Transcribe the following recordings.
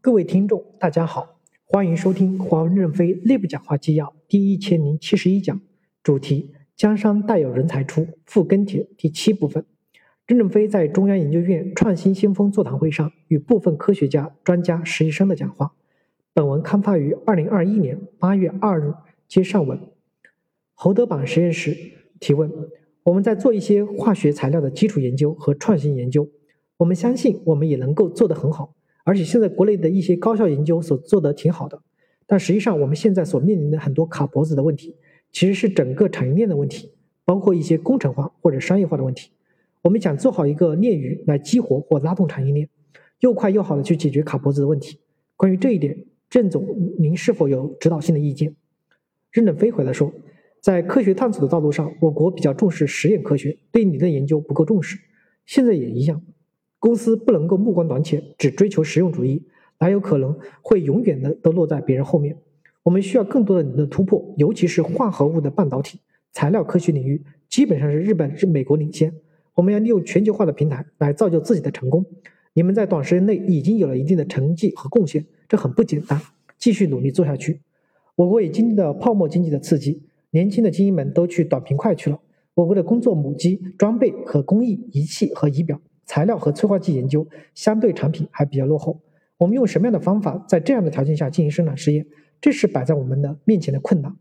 各位听众，大家好，欢迎收听黄任飞内部讲话纪要第一千零七十一讲，主题：江山代有人才出，复跟帖第七部分。任正非在中央研究院创新先锋座谈会上与部分科学家、专家、实习生的讲话。本文刊发于二零二一年八月二日。接上文。侯德榜实验室提问：我们在做一些化学材料的基础研究和创新研究，我们相信我们也能够做得很好。而且现在国内的一些高校研究所做得挺好的，但实际上我们现在所面临的很多卡脖子的问题，其实是整个产业链的问题，包括一些工程化或者商业化的问题。我们想做好一个链鱼来激活或拉动产业链，又快又好的去解决卡脖子的问题。关于这一点，郑总您是否有指导性的意见？任正非回答说，在科学探索的道路上，我国比较重视实验科学，对理论研究不够重视，现在也一样。公司不能够目光短浅，只追求实用主义，哪有可能会永远的都落在别人后面？我们需要更多的理论突破，尤其是化合物的半导体、材料科学领域，基本上是日本、是美国领先。我们要利用全球化的平台来造就自己的成功。你们在短时间内已经有了一定的成绩和贡献，这很不简单。继续努力做下去。我国也经历了泡沫经济的刺激，年轻的精英们都去短平快去了。我国的工作母机、装备和工艺、仪器和仪表。材料和催化剂研究相对产品还比较落后，我们用什么样的方法在这样的条件下进行生产试验？这是摆在我们的面前的困难。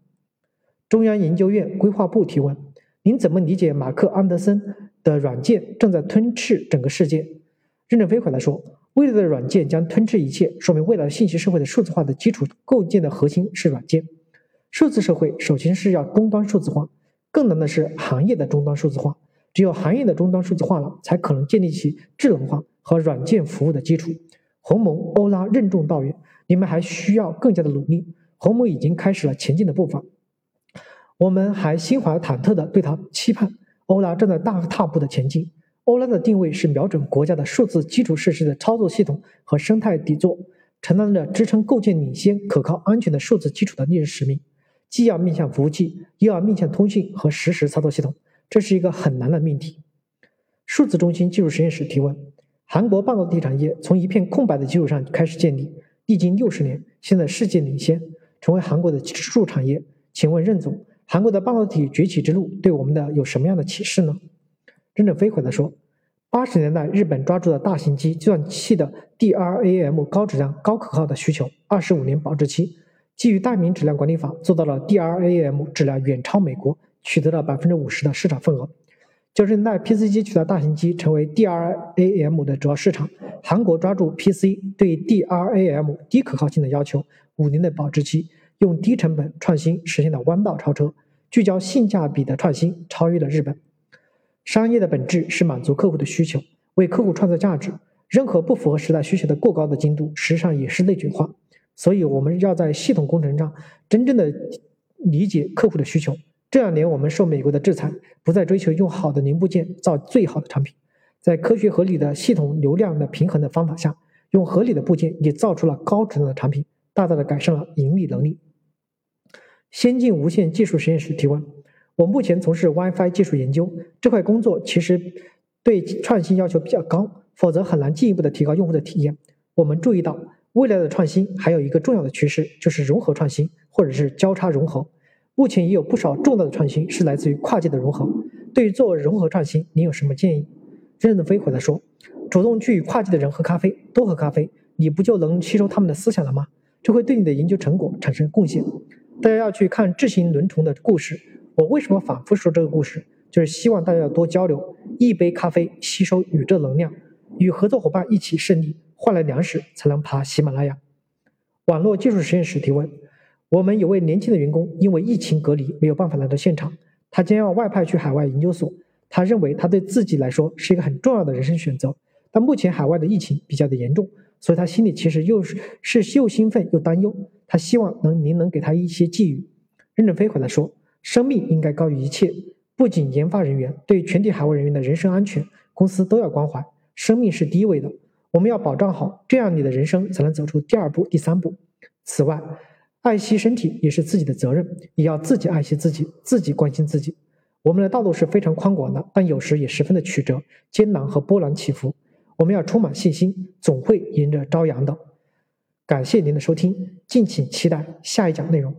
中央研究院规划部提问：您怎么理解马克·安德森的软件正在吞噬整个世界？任正非回答说：未来的软件将吞噬一切，说明未来信息社会的数字化的基础构建的核心是软件。数字社会首先是要终端数字化，更难的是行业的终端数字化。只有行业的终端数字化了，才可能建立起智能化和软件服务的基础。鸿蒙、欧拉任重道远，你们还需要更加的努力。鸿蒙已经开始了前进的步伐，我们还心怀忐忑的对他期盼。欧拉正在大踏步的前进。欧拉的定位是瞄准国家的数字基础设施的操作系统和生态底座，承担着支撑构建领先、可靠、安全的数字基础的历史使命，既要面向服务器，又要面向通信和实时操作系统。这是一个很难的命题。数字中心技术实验室提问：韩国半导体产业从一片空白的基础上开始建立，历经六十年，现在世界领先，成为韩国的支柱产业。请问任总，韩国的半导体崛起之路对我们的有什么样的启示呢？任正非回答说：八十年代日本抓住了大型机计算器的 DRAM 高质量、高可靠的需求，二十五年保质期，基于大明质量管理法做到了 DRAM 质量远超美国。取得了百分之五十的市场份额。九十年代，PC 机取代大型机成为 DRAM 的主要市场。韩国抓住 PC 对 DRAM 低可靠性的要求，五年的保质期，用低成本创新实现了弯道超车，聚焦性价比的创新，超越了日本。商业的本质是满足客户的需求，为客户创造价值。任何不符合时代需求的过高的精度，实际上也是内卷化。所以，我们要在系统工程上真正的理解客户的需求。这两年，我们受美国的制裁，不再追求用好的零部件造最好的产品，在科学合理的系统流量的平衡的方法下，用合理的部件也造出了高质量的产品，大大的改善了盈利能力。先进无线技术实验室提问：我目前从事 WiFi 技术研究这块工作，其实对创新要求比较高，否则很难进一步的提高用户的体验。我们注意到，未来的创新还有一个重要的趋势，就是融合创新，或者是交叉融合。目前也有不少重大的创新是来自于跨界的融合。对于做融合创新，您有什么建议？任正非回答说：“主动去与跨界的人喝咖啡，多喝咖啡，你不就能吸收他们的思想了吗？这会对你的研究成果产生贡献。大家要去看智行轮虫的故事。我为什么反复说这个故事？就是希望大家要多交流。一杯咖啡吸收宇宙能量，与合作伙伴一起胜利，换来粮食才能爬喜马拉雅。”网络技术实验室提问。我们有位年轻的员工，因为疫情隔离没有办法来到现场，他将要外派去海外研究所。他认为他对自己来说是一个很重要的人生选择，但目前海外的疫情比较的严重，所以他心里其实又是是又兴奋又担忧。他希望能您能给他一些寄语。任正非回答说：“生命应该高于一切，不仅研发人员，对全体海外人员的人身安全，公司都要关怀。生命是第一位的，我们要保障好，这样你的人生才能走出第二步、第三步。此外。”爱惜身体也是自己的责任，也要自己爱惜自己，自己关心自己。我们的道路是非常宽广的，但有时也十分的曲折、艰难和波澜起伏。我们要充满信心，总会迎着朝阳的。感谢您的收听，敬请期待下一讲内容。